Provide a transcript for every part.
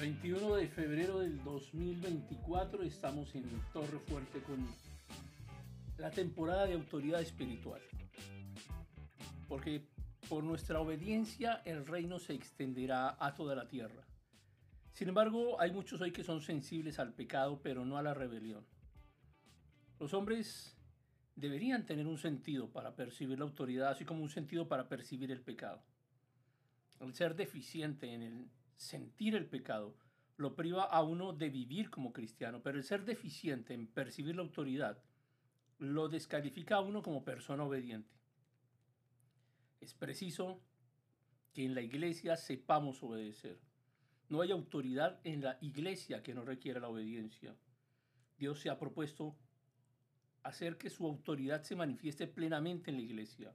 21 de febrero del 2024 estamos en Torre Fuerte con la temporada de autoridad espiritual. Porque por nuestra obediencia el reino se extenderá a toda la tierra. Sin embargo, hay muchos hoy que son sensibles al pecado, pero no a la rebelión. Los hombres deberían tener un sentido para percibir la autoridad, así como un sentido para percibir el pecado. El ser deficiente en el sentir el pecado lo priva a uno de vivir como cristiano, pero el ser deficiente en percibir la autoridad lo descalifica a uno como persona obediente. Es preciso que en la iglesia sepamos obedecer. No hay autoridad en la iglesia que no requiera la obediencia. Dios se ha propuesto hacer que su autoridad se manifieste plenamente en la iglesia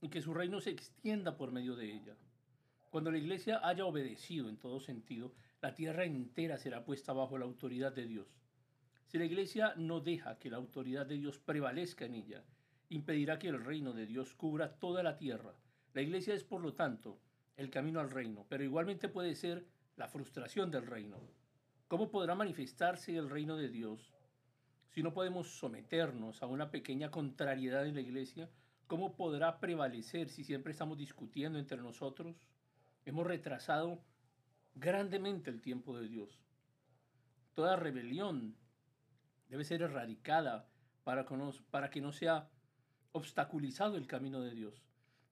y que su reino se extienda por medio de ella. Cuando la iglesia haya obedecido en todo sentido, la tierra entera será puesta bajo la autoridad de Dios. Si la iglesia no deja que la autoridad de Dios prevalezca en ella, impedirá que el reino de Dios cubra toda la tierra. La iglesia es, por lo tanto, el camino al reino, pero igualmente puede ser la frustración del reino. ¿Cómo podrá manifestarse el reino de Dios si no podemos someternos a una pequeña contrariedad en la iglesia? ¿Cómo podrá prevalecer si siempre estamos discutiendo entre nosotros? Hemos retrasado grandemente el tiempo de Dios. Toda rebelión debe ser erradicada para que, no, para que no sea obstaculizado el camino de Dios.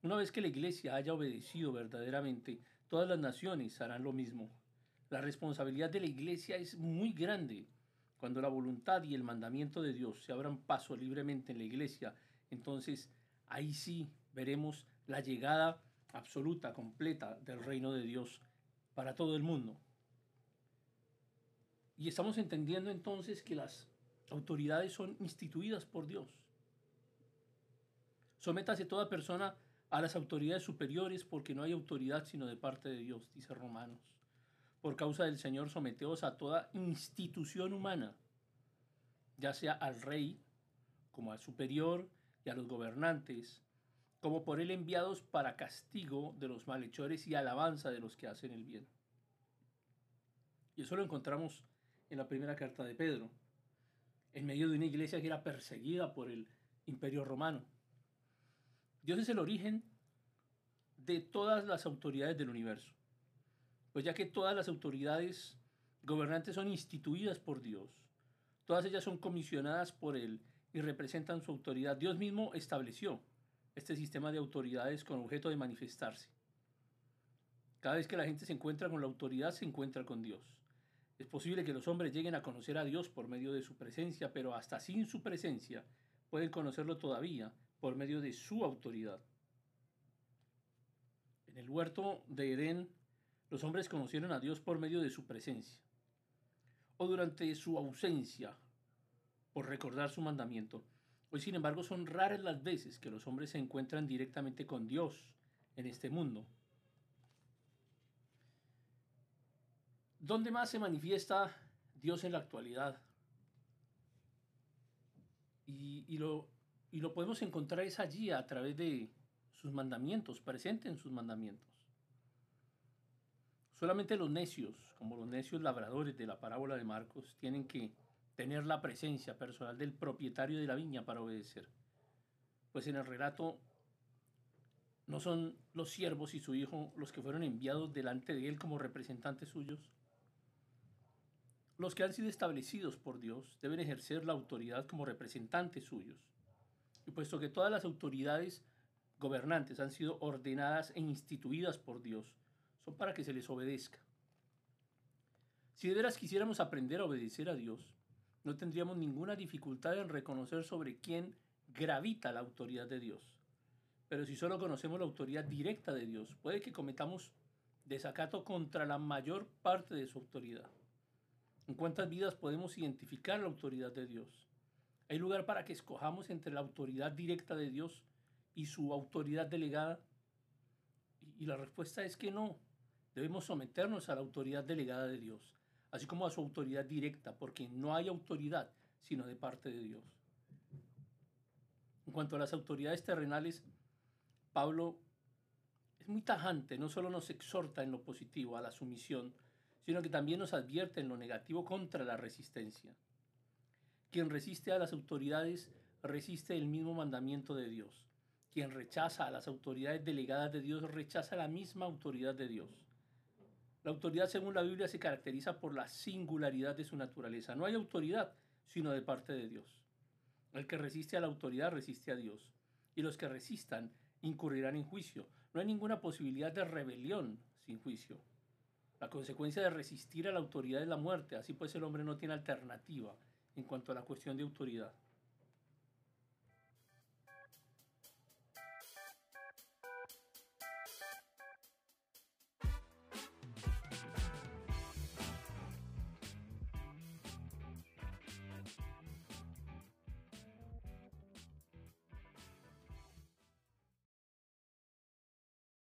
Una vez que la iglesia haya obedecido verdaderamente, todas las naciones harán lo mismo. La responsabilidad de la iglesia es muy grande. Cuando la voluntad y el mandamiento de Dios se abran paso libremente en la iglesia, entonces ahí sí veremos la llegada absoluta, completa del reino de Dios para todo el mundo. Y estamos entendiendo entonces que las autoridades son instituidas por Dios. Sométase toda persona a las autoridades superiores porque no hay autoridad sino de parte de Dios, dice Romanos. Por causa del Señor someteos a toda institución humana, ya sea al rey como al superior y a los gobernantes, como por él enviados para castigo de los malhechores y alabanza de los que hacen el bien. Y eso lo encontramos en la primera carta de Pedro, en medio de una iglesia que era perseguida por el imperio romano. Dios es el origen de todas las autoridades del universo, pues ya que todas las autoridades gobernantes son instituidas por Dios, todas ellas son comisionadas por Él y representan su autoridad. Dios mismo estableció este sistema de autoridades con objeto de manifestarse. Cada vez que la gente se encuentra con la autoridad, se encuentra con Dios. Es posible que los hombres lleguen a conocer a Dios por medio de su presencia, pero hasta sin su presencia pueden conocerlo todavía por medio de su autoridad. En el huerto de Edén, los hombres conocieron a Dios por medio de su presencia, o durante su ausencia, por recordar su mandamiento. Hoy, sin embargo, son raras las veces que los hombres se encuentran directamente con Dios en este mundo. ¿Dónde más se manifiesta Dios en la actualidad? Y, lo, lo podemos encontrar es allí a través de sus mandamientos, presente en sus mandamientos. Solamente los necios, como los necios labradores de la parábola de Marcos, tienen que tener la presencia personal del propietario de la viña para obedecer. Pues en el relato no son los siervos y su hijo los que fueron enviados delante de él como representantes suyos. Los que han sido establecidos por Dios deben ejercer la autoridad como representantes suyos. Y puesto que todas las autoridades gobernantes han sido ordenadas e instituidas por Dios, son para que se les obedezca. Si de veras quisiéramos aprender a obedecer a Dios, no tendríamos ninguna dificultad en reconocer sobre quién gravita la autoridad de Dios. Pero si solo conocemos la autoridad directa de Dios, puede que cometamos desacato contra la mayor parte de su autoridad. ¿En cuántas vidas podemos identificar la autoridad de Dios? ¿Hay lugar para que escojamos entre la autoridad directa de Dios y su autoridad delegada? Y la respuesta es que no. Debemos someternos a la autoridad delegada de Dios así como a su autoridad directa, porque no hay autoridad sino de parte de Dios. En cuanto a las autoridades terrenales, Pablo es muy tajante, no solo nos exhorta en lo positivo a la sumisión, sino que también nos advierte en lo negativo contra la resistencia. Quien resiste a las autoridades resiste el mismo mandamiento de Dios. Quien rechaza a las autoridades delegadas de Dios rechaza la misma autoridad de Dios. La autoridad, según la Biblia, se caracteriza por la singularidad de su naturaleza. No hay autoridad sino de parte de Dios. El que resiste a la autoridad resiste a Dios. Y los que resistan incurrirán en juicio. No hay ninguna posibilidad de rebelión sin juicio. La consecuencia de resistir a la autoridad es la muerte. Así pues el hombre no tiene alternativa en cuanto a la cuestión de autoridad.